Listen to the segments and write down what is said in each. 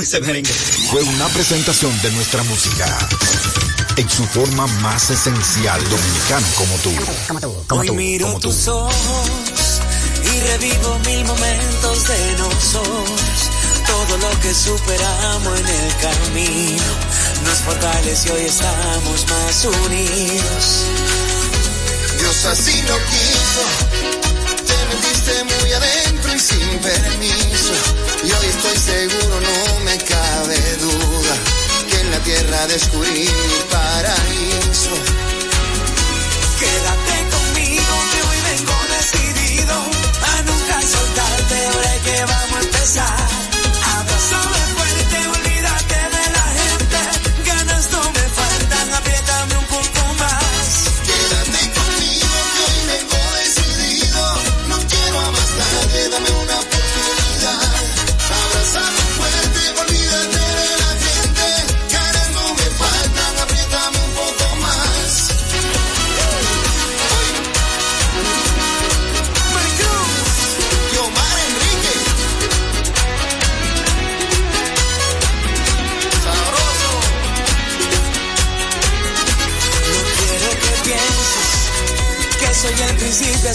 ese merengue. Fue una presentación de nuestra música en su forma más esencial dominicano como tú. Como tú, como tú. Hoy miro tus ojos y revivo mil momentos de nosotros. Todo lo que superamos en el camino nos fortalece y hoy estamos más unidos. Dios así lo quiso, te metiste muy adentro sin permiso. Y hoy estoy seguro, no me cabe duda, que en la tierra descubrí mi paraíso. Quédate conmigo que hoy vengo decidido a nunca soltarte, ahora que vamos a empezar.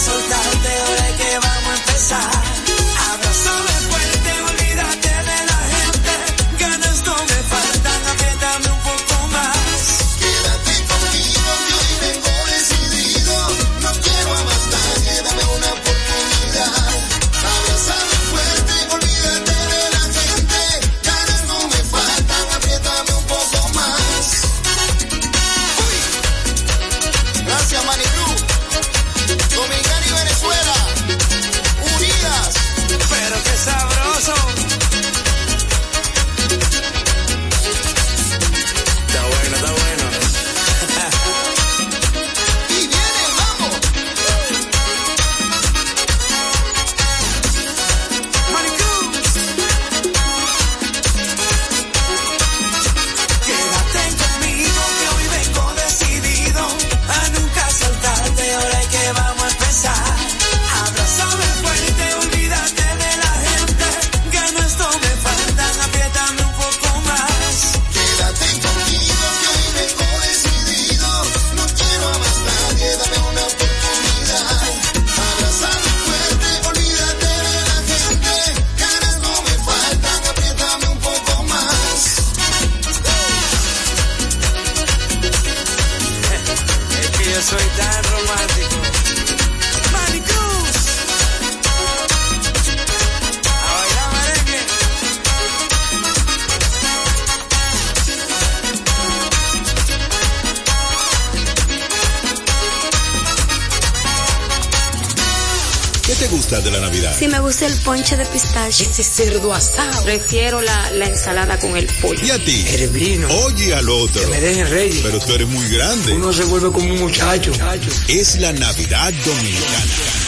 soltarte, ahora que vamos a empezar. Te gusta de la Navidad? Si me gusta el ponche de pistache. Ese cerdo asado. Prefiero la, la ensalada con el pollo. ¿Y a ti? Cerebrino. Oye al otro. Que me dejen reyes. Pero tú eres muy grande. Uno se vuelve como un muchacho. Es la Navidad Dominicana.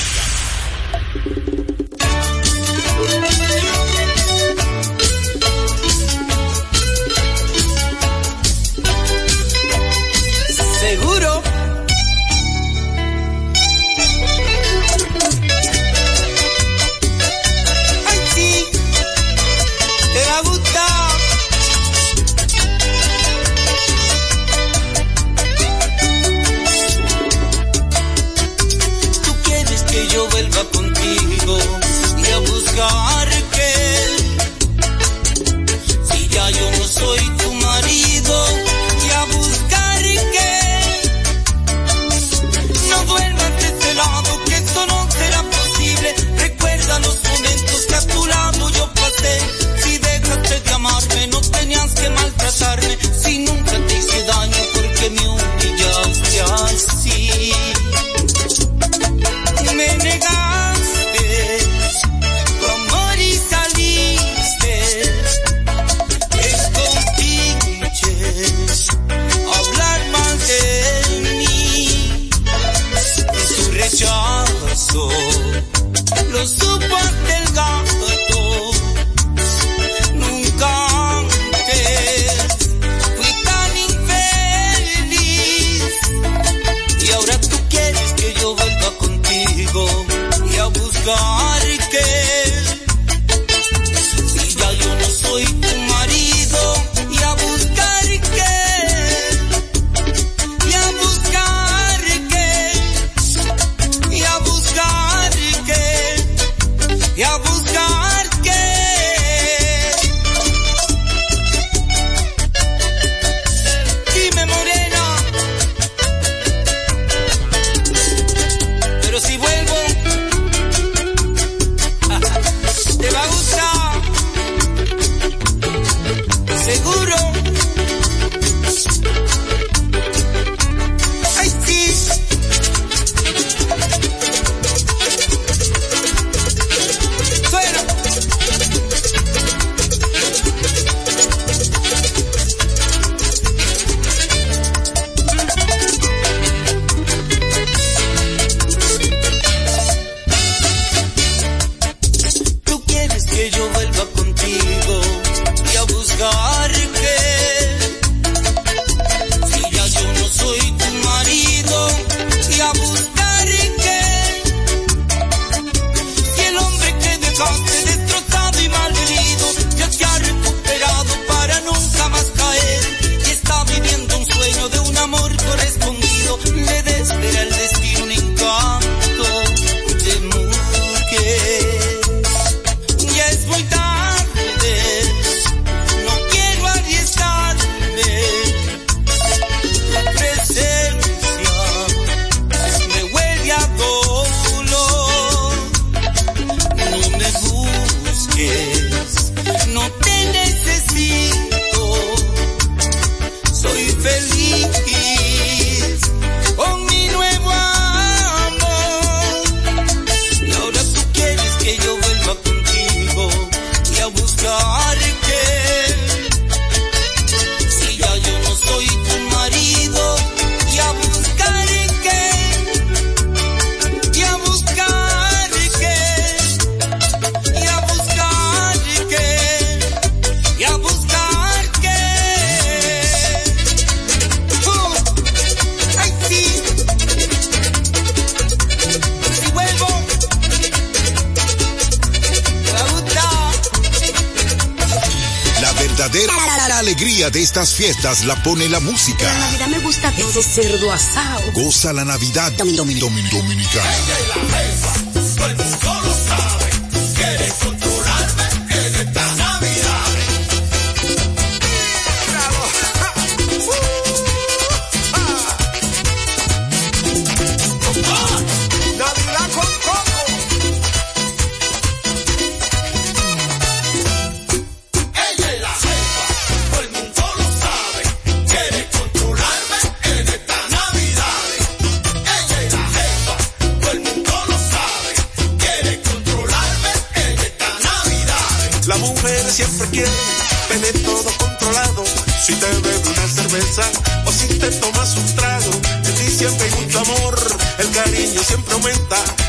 alegría de estas fiestas la pone la música. La Navidad me gusta todo. Ese cerdo asado. Goza la Navidad Domin, Domin, Domin, Dominicana.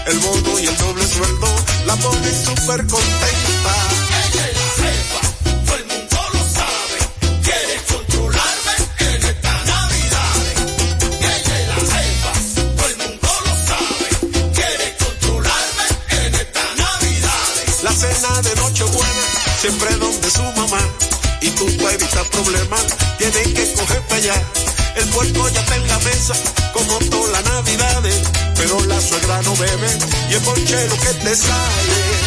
el bono y el doble sueldo, la pone súper contenta. Ella es la jefa, todo el mundo lo sabe, quiere controlarme en esta Navidad. Ella es la jefa, todo el mundo lo sabe, quiere controlarme en esta Navidad. La cena de Nochebuena, siempre donde su mamá, y tú para evitar problemas, tienes que coger para allá el puerco ya está en la mesa, como todas las navidades. Pero la suegra no bebe y el ponchero que te sale.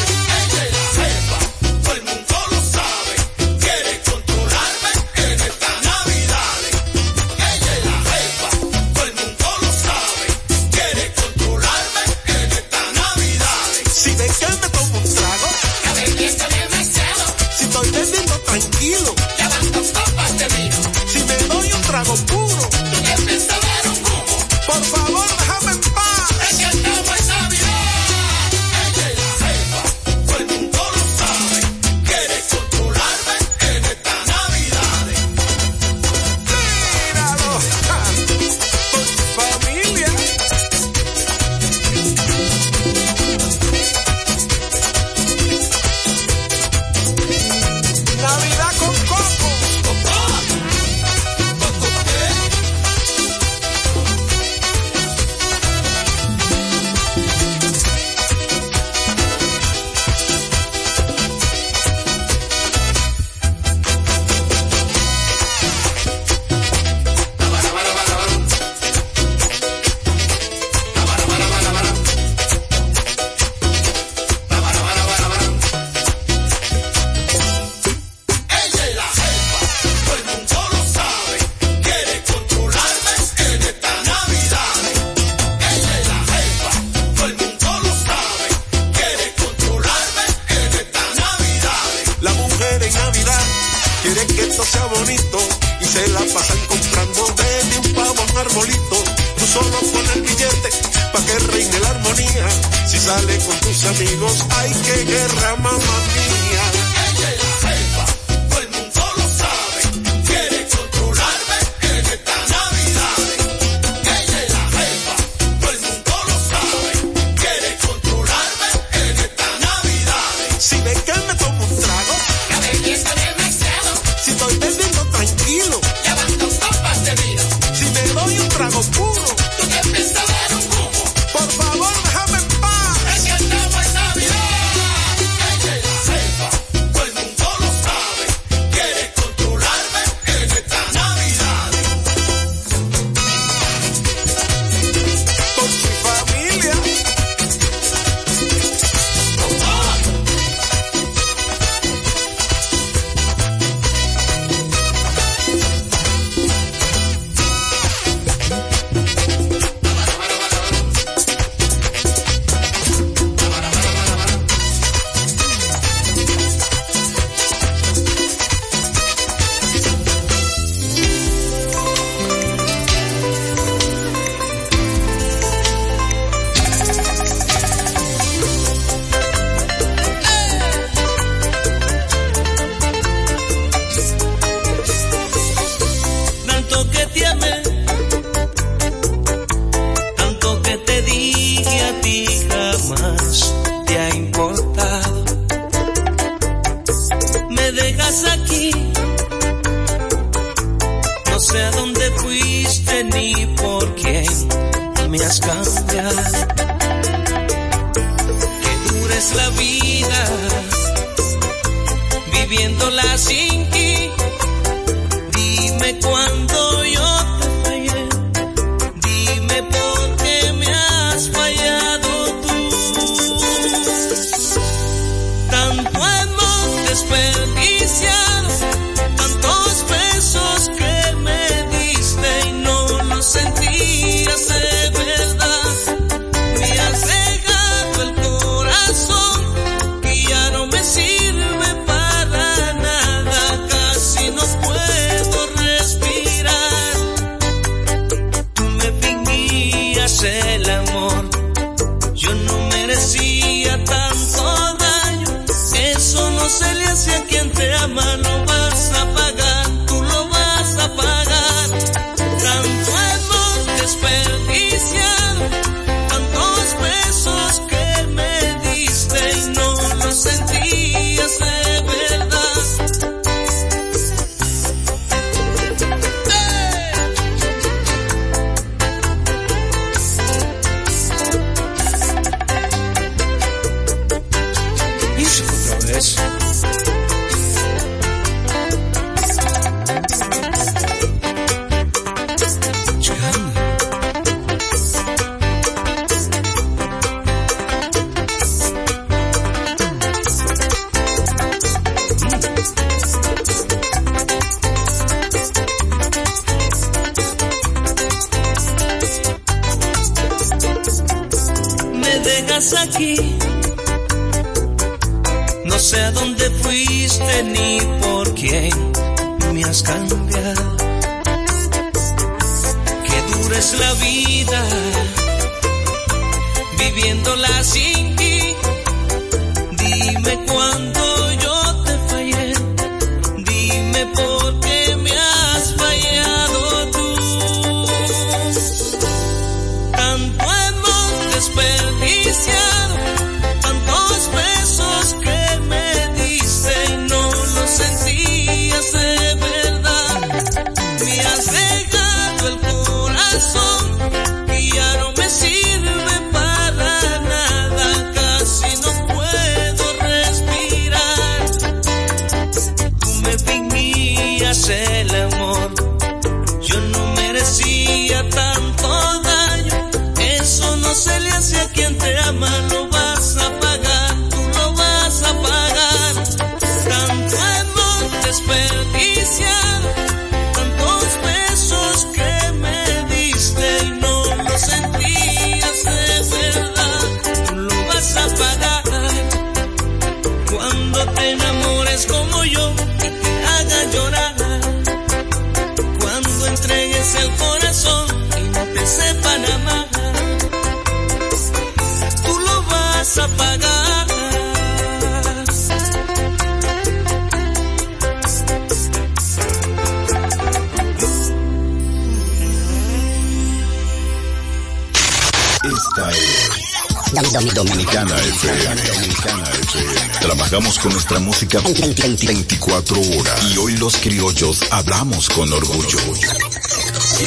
Dominicana FM. Dominicana FM. Trabajamos con nuestra música 24 horas. Y hoy los criollos hablamos con orgullo.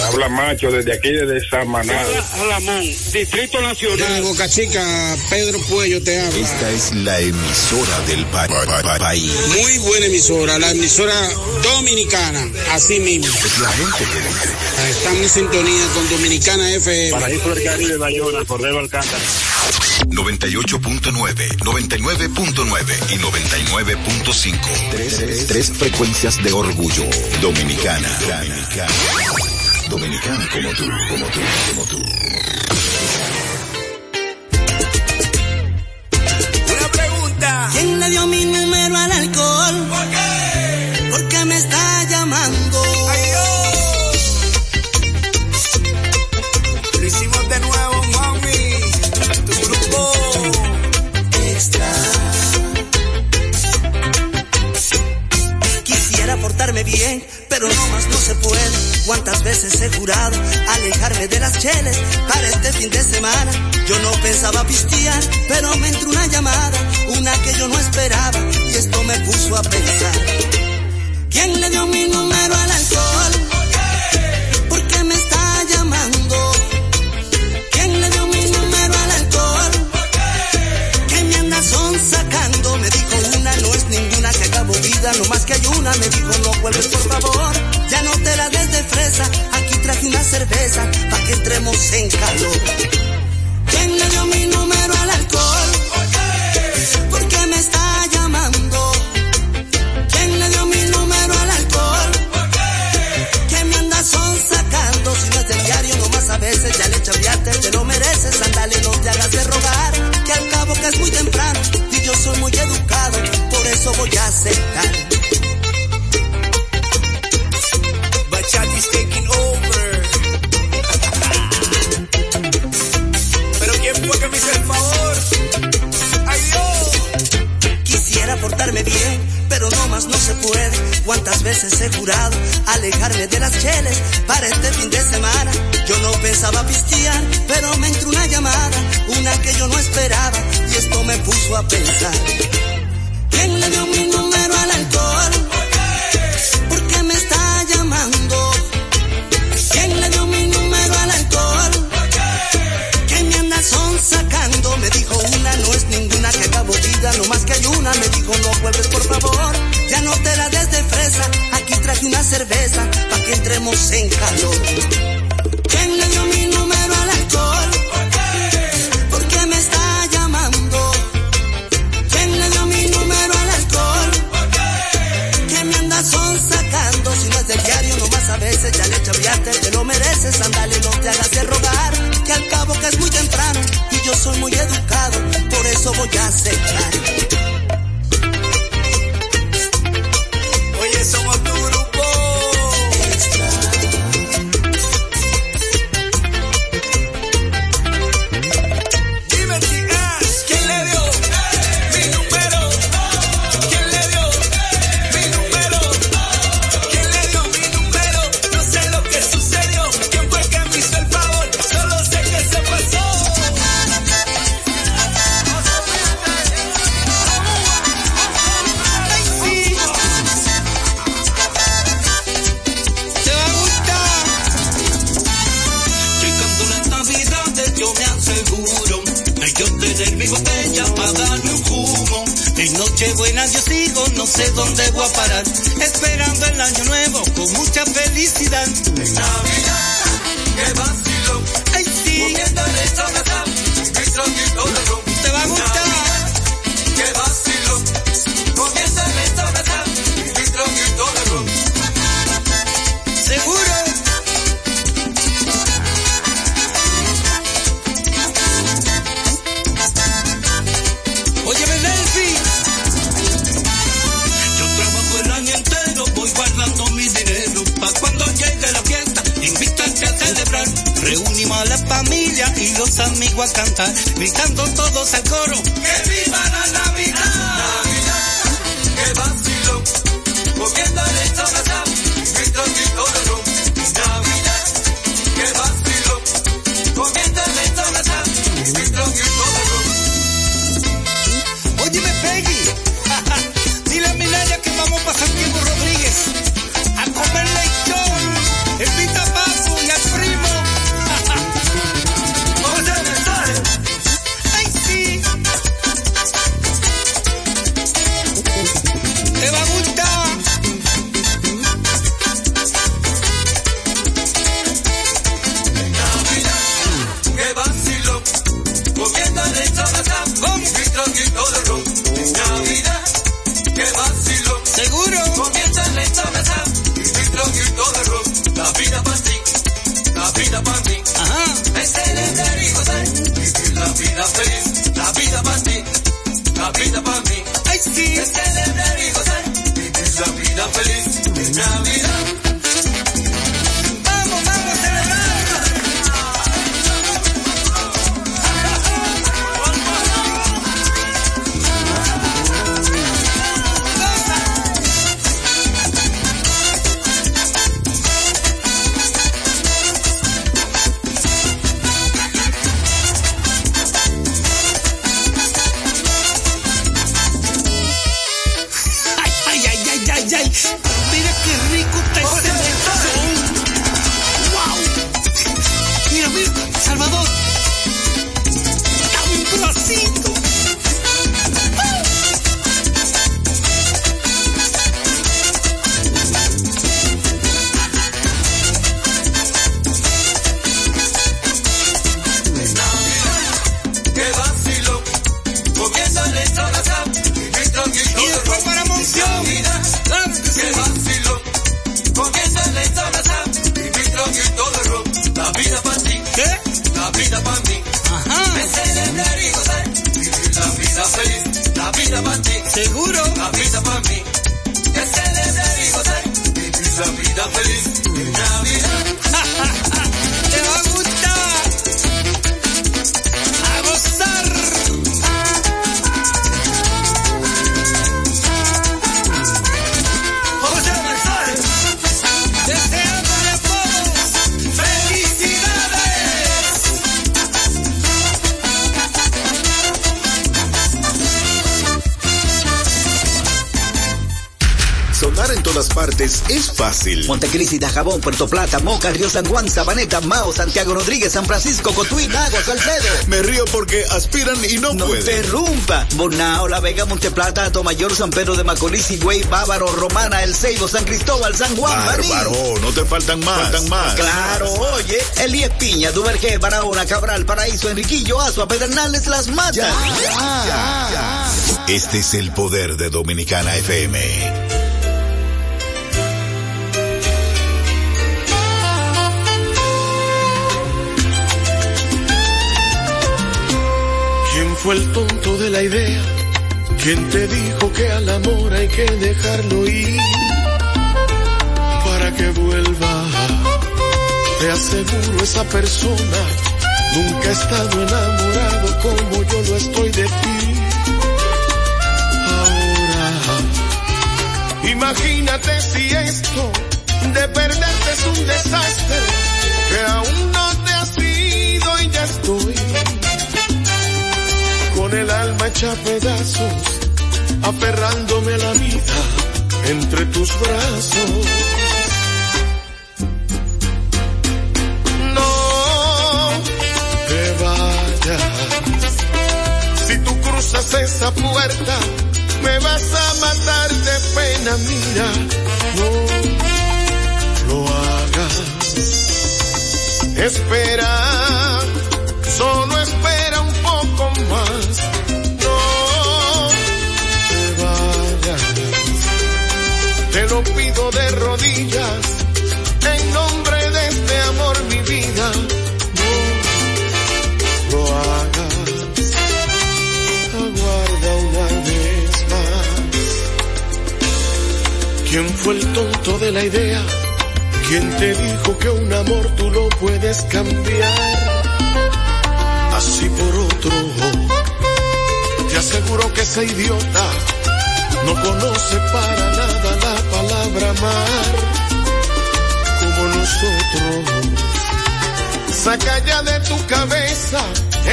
Habla Macho desde aquí, desde Samaná. Alamón, Distrito Nacional. De Boca Chica, Pedro Puello te habla. Esta es la emisora del pa país. Muy buena emisora, la emisora dominicana, así mismo. Es la gente que dice. Estamos en sintonía con Dominicana FM. Paraíso del Caribe, Bayona, Cordero Alcántara. 98.9, 99.9 y 99.5. Tres, tres, tres, frecuencias de orgullo. Dominicana. Dominicana. Dominicana como tú, como tú, como tú. asegurado alejarme de las cheles para este fin de semana. Yo no pensaba pistear, pero me entró una llamada, una que yo no esperaba, y esto me puso a pensar. ¿Quién le dio mi número al alcohol? ¿Por qué me está llamando? ¿Quién le dio mi número al alcohol? ¿Qué me anda son sacando? Me dijo una, no es ninguna, que acabo vida, no más que hay una. Me dijo no vuelves por favor, ya no te la des de fresa. Traje una cerveza pa' que entremos en calor. ¿Quién le dio mi número al alcohol? ¿Por qué me está llamando? ¿Quién le dio mi número al alcohol? ¿Qué me anda son sacando? Si no es del diario, nomás a veces ya le chaviaste, te lo mereces, andale, no te hagas de rogar. Que al cabo que es muy temprano y yo soy muy educado, por eso voy a aceptar. Cuántas veces he jurado alejarme de las cheles para este fin de semana. Yo no pensaba pistear, pero me entró una llamada, una que yo no esperaba, y esto me puso a pensar. ¿Quién le dio mi número al alcohol? ¿Por qué me está llamando? ¿Quién le dio mi número al alcohol? ¿Qué me anda son sacando? Me dijo una, no es ninguna que acabo vida, no más que hay una. Me dijo no vuelves por favor, ya no te la des de traje una cerveza pa' que entremos en calor. ¿Quién le dio mi número al alcohol? ¿Por qué me está llamando? ¿Quién le dio mi número al alcohol? ¿Qué me anda son sacando? Si no es del diario, nomás a veces ya le chaviaste, te lo mereces, andale, no te hagas de rogar. Que al cabo que es muy temprano y yo soy muy educado, por eso voy a aceptar. La vida para ti, la vida para mí, es celebrar y gozar, vivir la vida feliz. La vida para ti, la vida para mí, Ay, sí. es celebrar y gozar, vivir la vida feliz. Navidad. Es fácil. Montecristi, Dajabón, Puerto Plata, Moca, Río San Juan, Sabaneta, Mao, Santiago Rodríguez, San Francisco, Cotuí, Nagua, Salcedo. Me río porque aspiran y no, No pueden. interrumpa. Bonao, La Vega, Monteplata, Tomayor, San Pedro de Macorís, Higüey, Bávaro, Romana, El Ceibo, San Cristóbal, San Juan. Bárbaro, no te faltan más. Faltan más. Claro, oye, Elías Piña, Duvergé, Barahona, Cabral, Paraíso, Enriquillo, Azua, Pedernales, Las Matas. Este es el poder de Dominicana FM. Fue el tonto de la idea? ¿Quién te dijo que al amor hay que dejarlo ir para que vuelva? Te aseguro esa persona nunca ha estado enamorado como yo lo estoy de ti. Ahora, imagínate si esto de perderte es un desastre que aún no te has ido y ya estoy con el alma hecha pedazos, aferrándome a la vida entre tus brazos. No te vayas, si tú cruzas esa puerta, me vas a matar de pena, mira, no lo hagas. Espera, En nombre de este amor, mi vida. No lo hagas. Aguarda una vez más. ¿Quién fue el tonto de la idea? ¿Quién te dijo que un amor tú lo puedes cambiar? Así por otro. Te aseguro que ese idiota no conoce para nada la palabra amar como nosotros. Saca ya de tu cabeza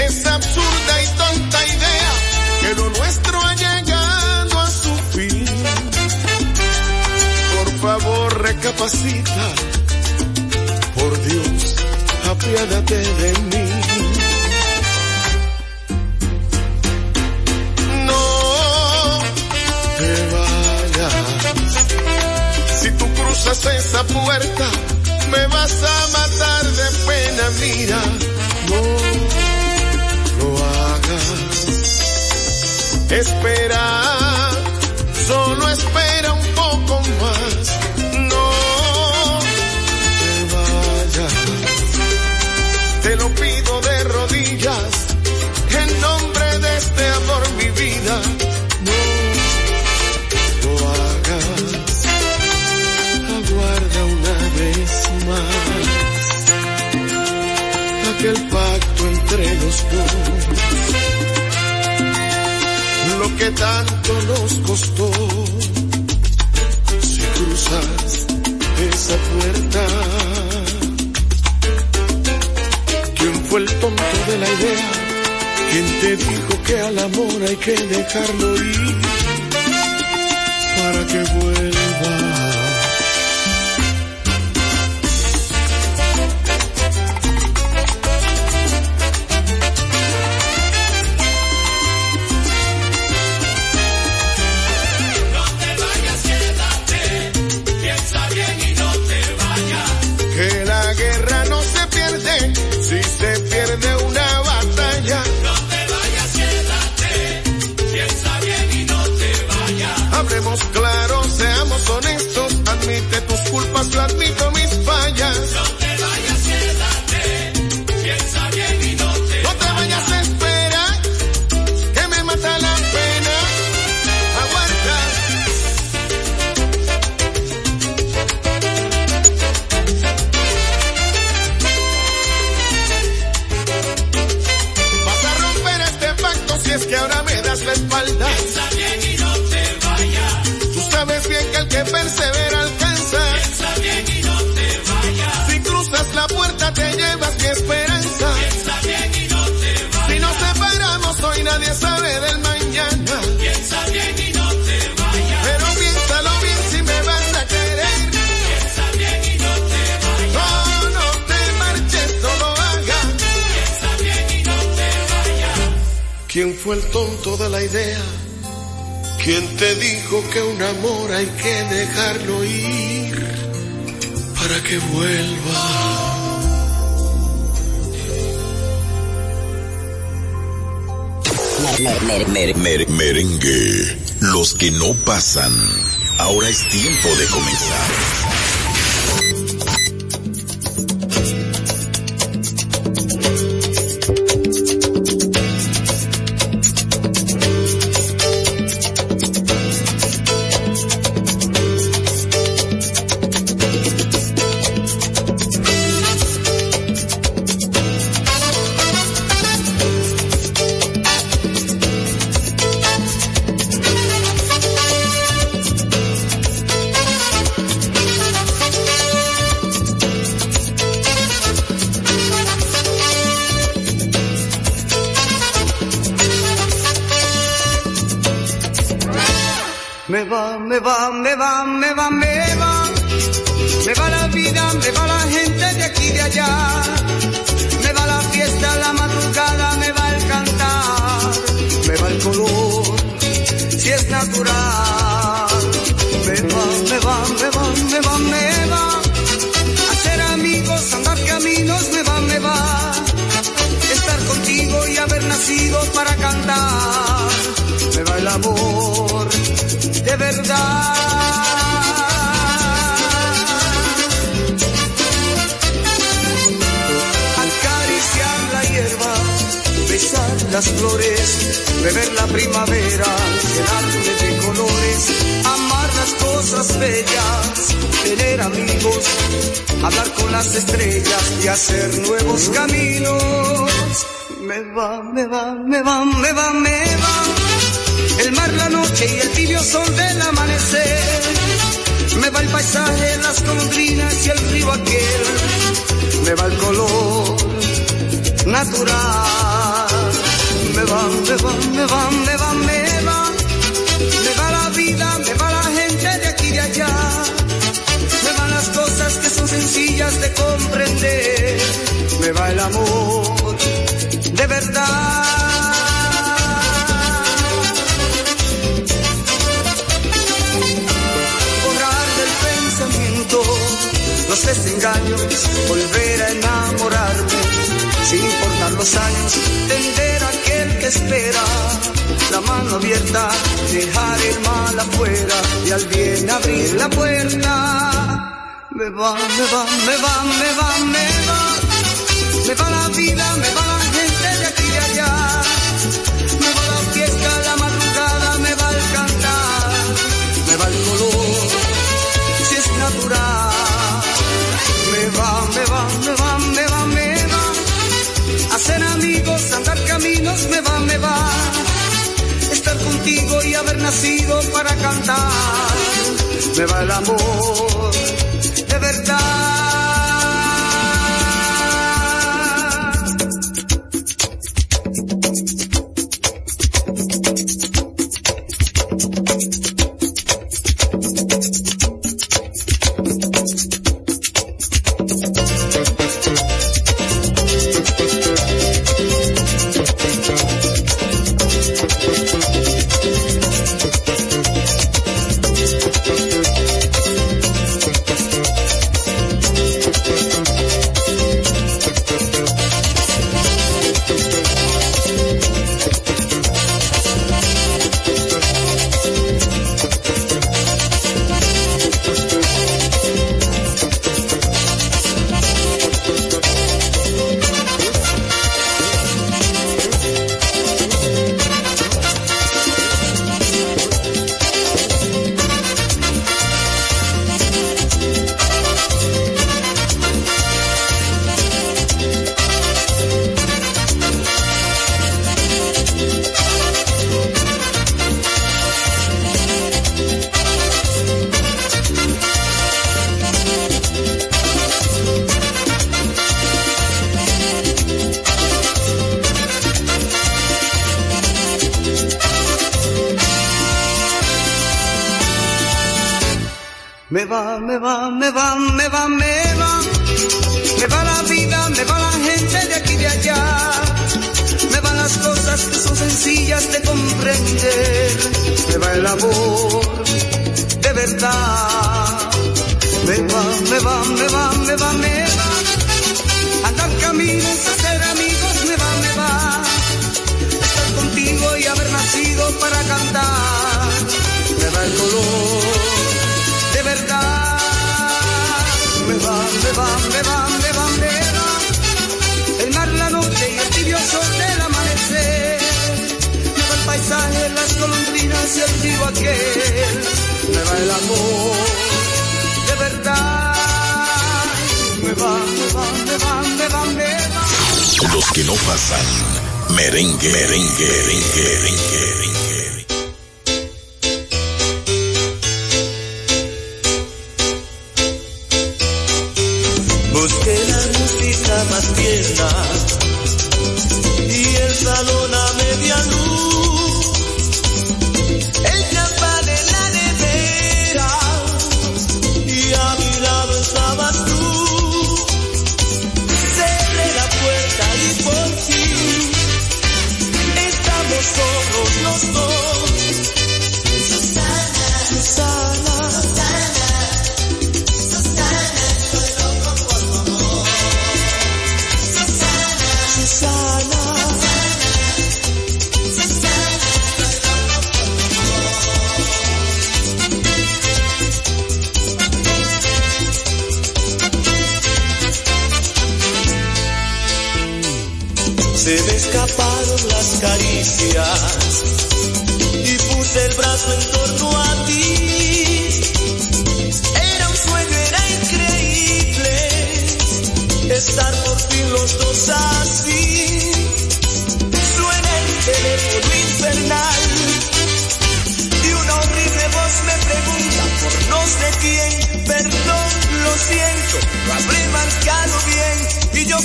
esa absurda y tonta idea que lo nuestro ha llegado a su fin. Por favor, recapacita. Por Dios, apiádate de mí. Tú cruzas esa puerta, me vas a matar de pena, mira. No lo hagas. Espera, solo espera un poco más. No te vayas. Te lo pido de lo que tanto nos costó. Si cruzas esa puerta, ¿quién fue el tonto de la idea? ¿Quién te dijo que al amor hay que dejarlo ir de la idea? ¿Quién te dijo que un amor hay que dejarlo ir para que vuelva? Mer- mer- mer- merengue. Los que no pasan. Ahora es tiempo de comenzar. Me va, me va, me va, me va, me va. Me va la vida, me va la gente de aquí y de allá. Me va la fiesta, la madrugada, me va el cantar. Me va el color, si es natural. Me va, me va, me va, me va, me va. De verdad. Acariciar la hierba, besar las flores, beber la primavera, llenarme de colores, amar las cosas bellas, tener amigos, hablar con las estrellas y hacer nuevos caminos. Me va, me va, me va, me va, me va el mar, la noche y el tibio sol del amanecer. Me va el paisaje, las colondrinas y el río aquel. Me va el color natural. Me va, me va, me va, me va, me va. Me va la vida, me va la gente de aquí y de allá. Me van las cosas que son sencillas de comprender. Me va el amor de verdad. Los desengaños, volver a enamorarme, sin importar los años, tender a aquel que espera, la mano abierta, dejar el mal afuera. Y al bien abrir la puerta. Me va, me va, me va, me va, me va, me va la vida, me va la y haber nacido para cantar. Me va el amor de verdad. Me va, me va, me va. Andar caminos, hacer amigos, me va, me va. Estar contigo y haber nacido para cantar. Me va el color de verdad. Me va, me va, me va, me va, me va. El mar, la noche y el tibio sol del amanecer. Me va el paisaje, las golondrinas y el río aquel. Me va el amor de verdad. Los que no pasan. Merengue, merengue, merengue, merengue, merengue.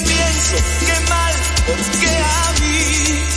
Pienso que mal, porque a mí.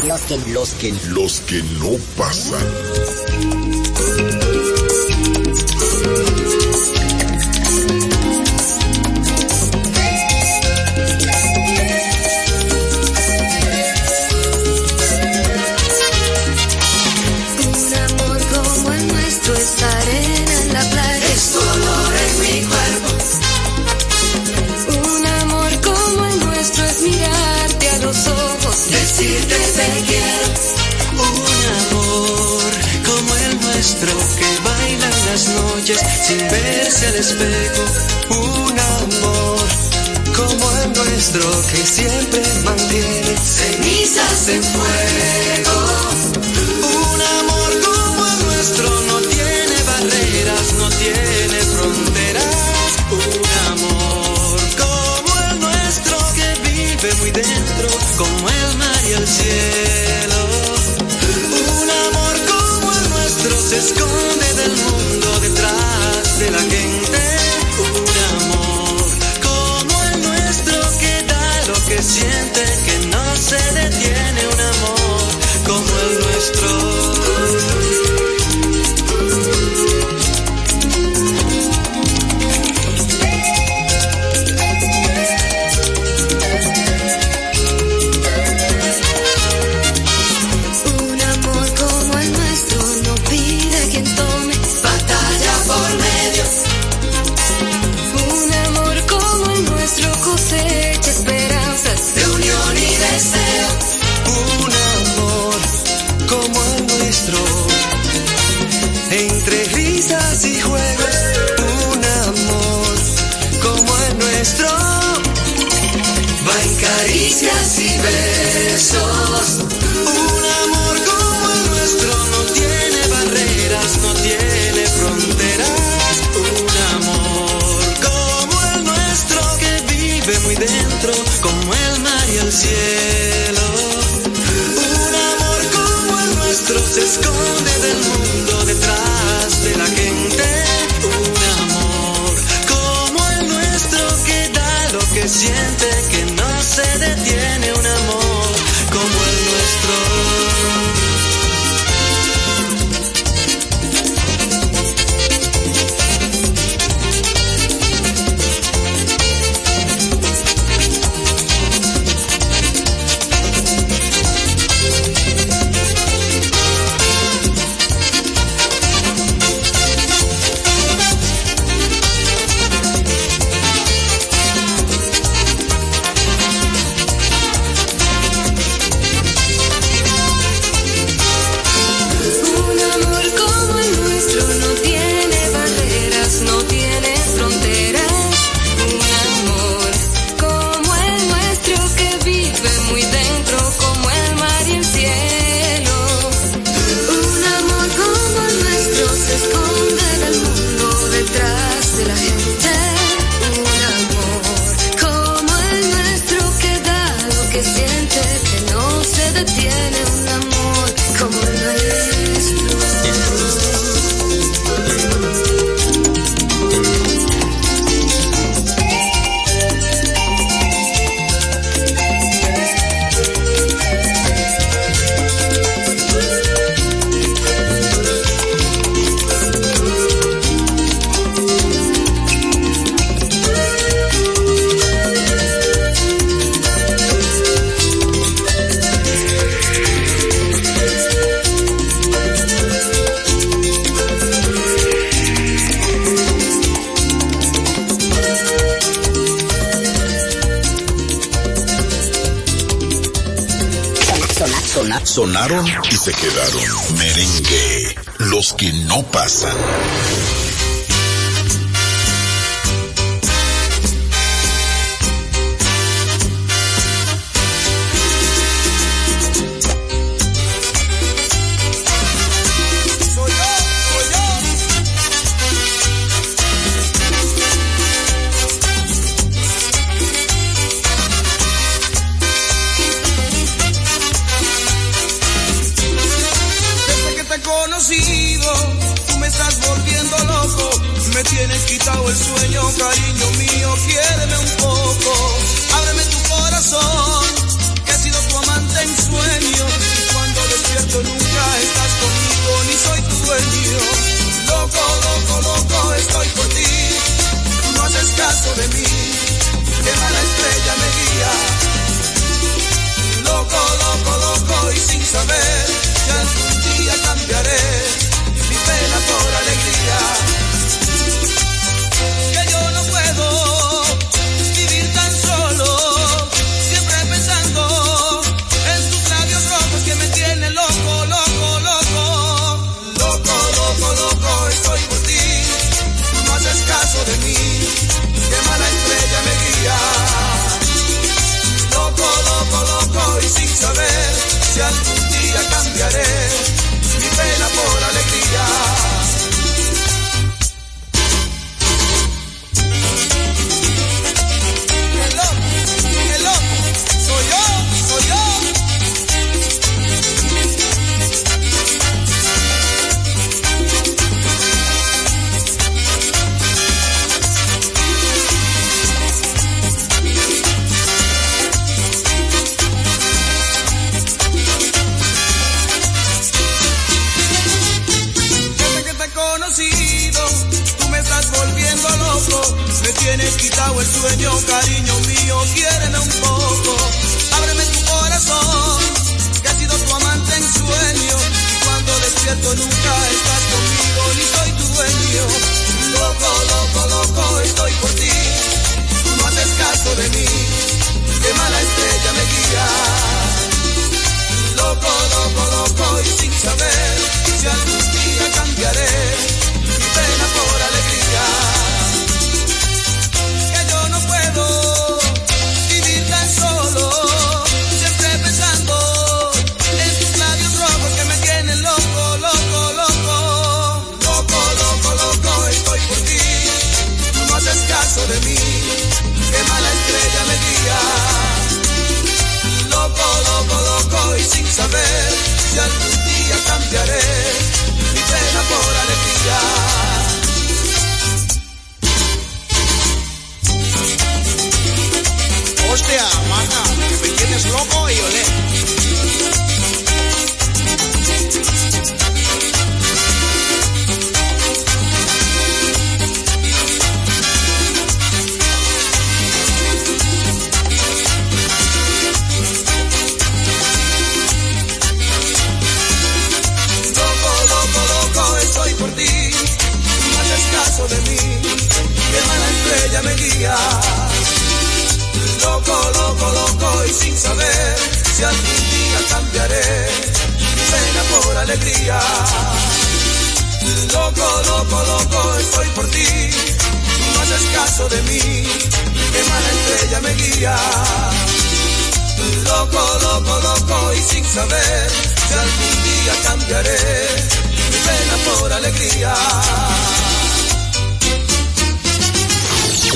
Los que, los que, los que no pasan. Noches sin verse al espejo. Un amor como el nuestro que siempre mantiene cenizas en fuego. Un amor como el nuestro no tiene barreras, no tiene fronteras. Un amor como el nuestro que vive muy dentro, como el mar y el cielo. Un amor como el nuestro se esconde caricias y besos. Un amor como el nuestro no tiene barreras, no tiene fronteras. Un amor como el nuestro que vive muy dentro, como el mar y el cielo. Un amor como el nuestro se esconde del mundo detrás de la gente. Un amor como el nuestro que da lo que siente, se detiene. Y se quedaron. Merengue. Los que no pasan. De mí. Qué mala estrella me guía. Loco, loco, loco, y sin saber si algún día cambiaré mi pena por alegría.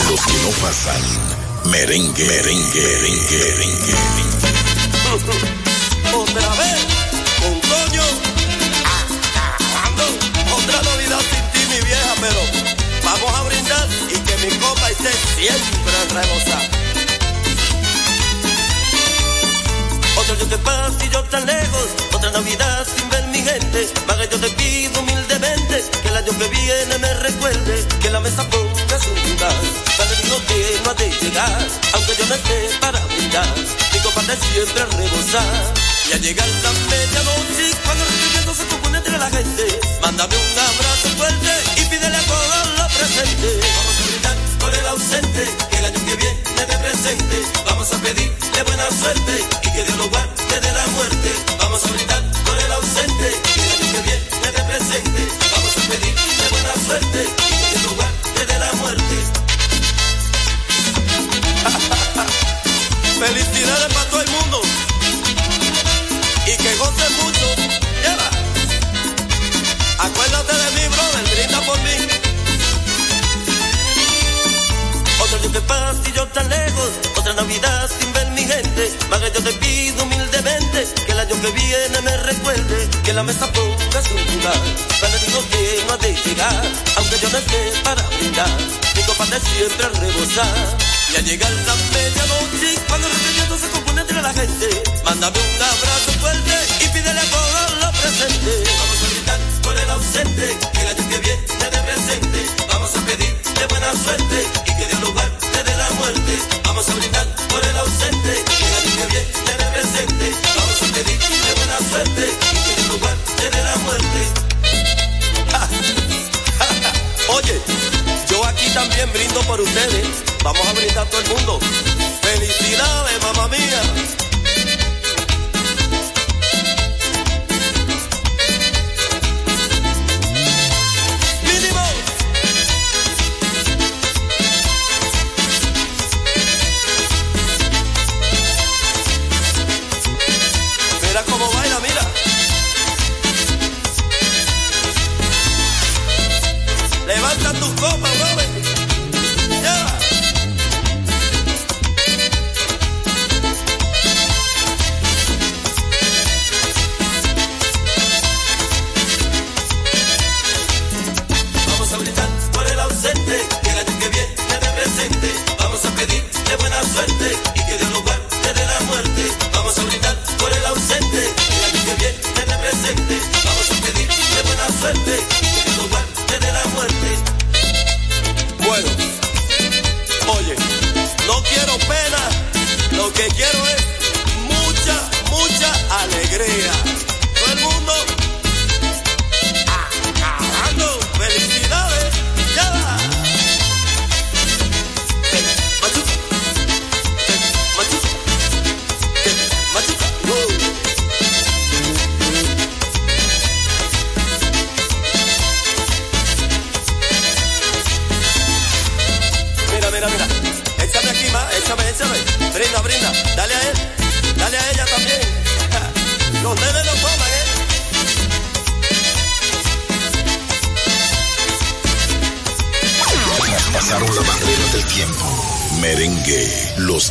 Los que no pasan. Merengue, merengue, merengue, merengue. Otra vez, con coño, acabando. Otra Navidad sin ti, mi vieja, pero vamos a brindar y que mi copa esté siempre rebosada. Otro yo te paso y yo tan lejos, otra Navidad sin ver mi gente. Maga, yo te pido humildemente que el año que viene me recuerde que la mesa ponga su lugar. Padre digo que no ha de llegar, aunque yo no esté para brindar. Mi copa de siempre rebosar. Y al llegar la medianoche, cuando el se compone entre la gente, mándame un abrazo fuerte y pídele a todos los presentes. Vamos a brindar por el ausente, que el año que viene me presente. Vamos a pedirle buena suerte y que Dios lo guarde de la muerte. Vamos a brindar por el ausente, que el año que viene me presente. Vamos a pedirle buena suerte y que Dios lo guarde de la muerte. Felicidades para Paso y yo tan lejos, otra Navidad sin ver mi gente. Maga, yo te pido humildemente que el año que viene me recuerde que la mesa ponga su lugar. Pero digo que no ha de llegar, aunque yo no esté para brindar. Mi copa de siempre a rebosar. Y al llegar la medianoche, cuando el requerimiento se compone entre la gente, mándame un abrazo fuerte y pídele a todos los presentes. Vamos a brindar por el ausente, que el año que viene te presente. Vamos a pedirle buena suerte y que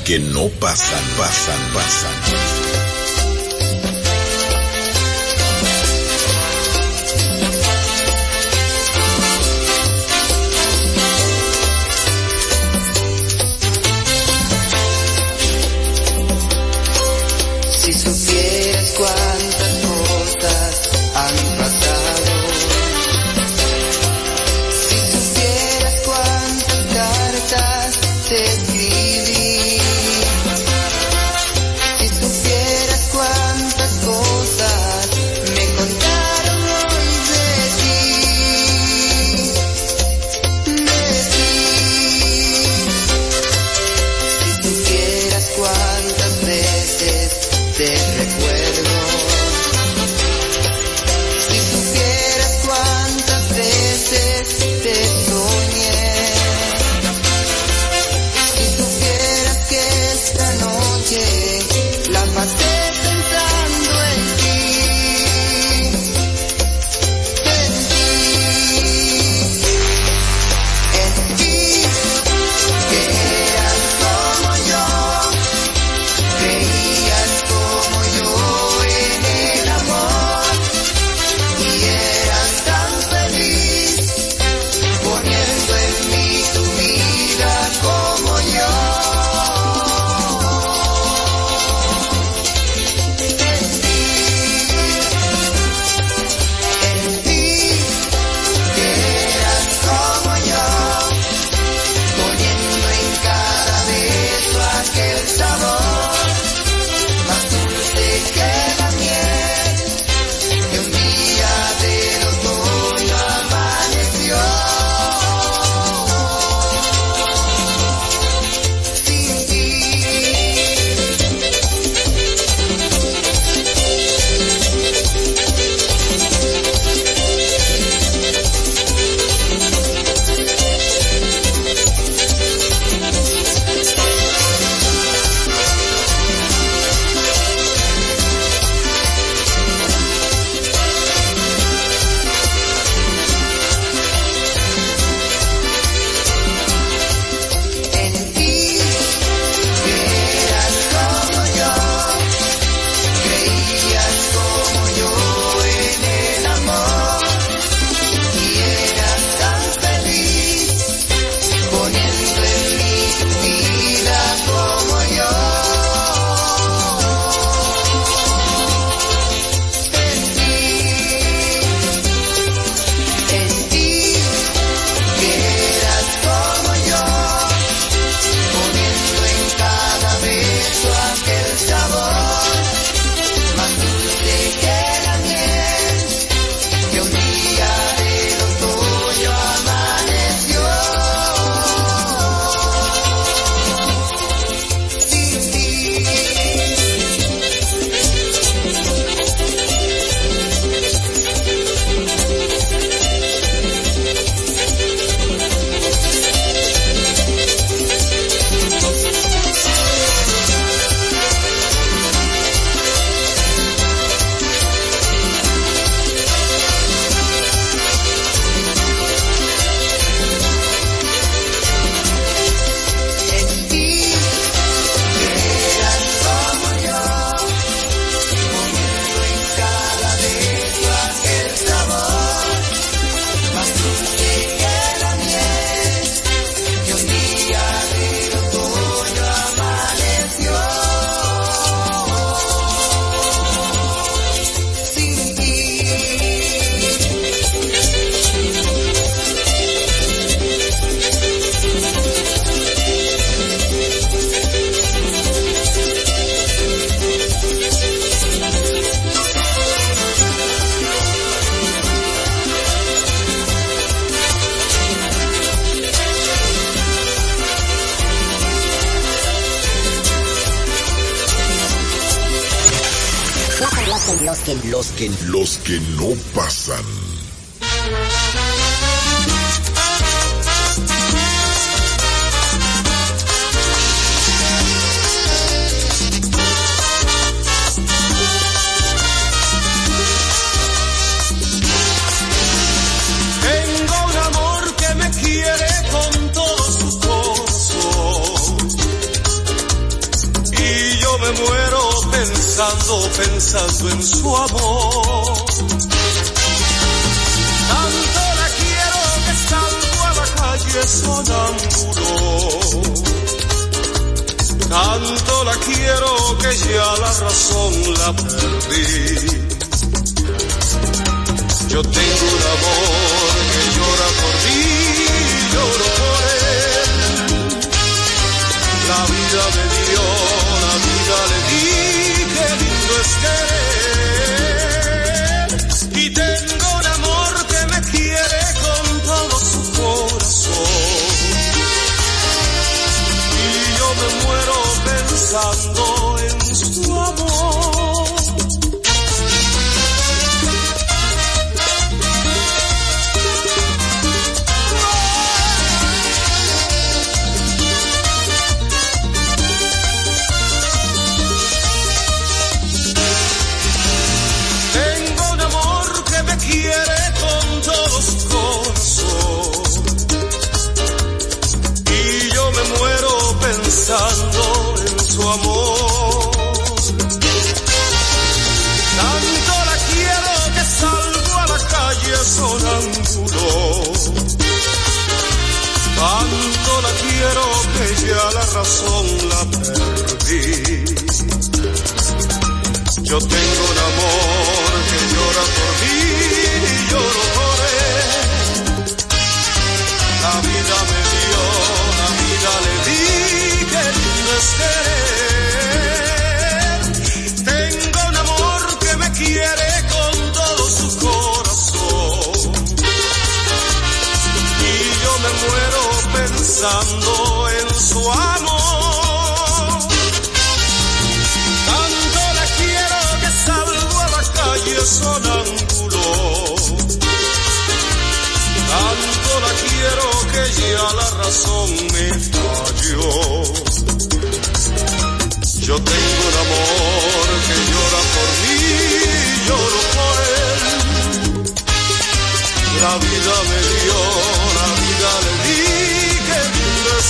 que no pasan, pasan, pasan. los que no pasan. En su amor. Tanto la quiero que salgo a la calle sonámbulo. Tanto la quiero que ya la razón la perdí. Yo tengo un amor que llora por mí, lloro por él. La vida me dio, la razón me falló. Yo tengo un amor que llora por mí, lloro por él. La vida me dio, la vida le di, qué lindo es.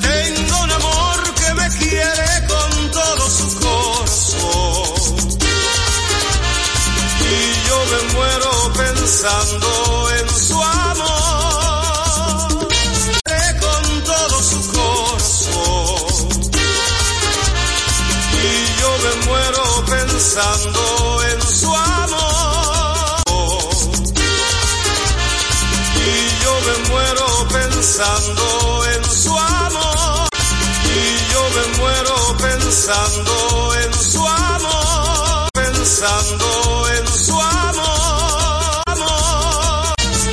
Tengo un amor que me quiere con todo su corazón. Y yo me muero pensando en su amor. Pensando en su amor. Y yo me muero pensando en su amor. Y yo me muero pensando en su amor. Pensando en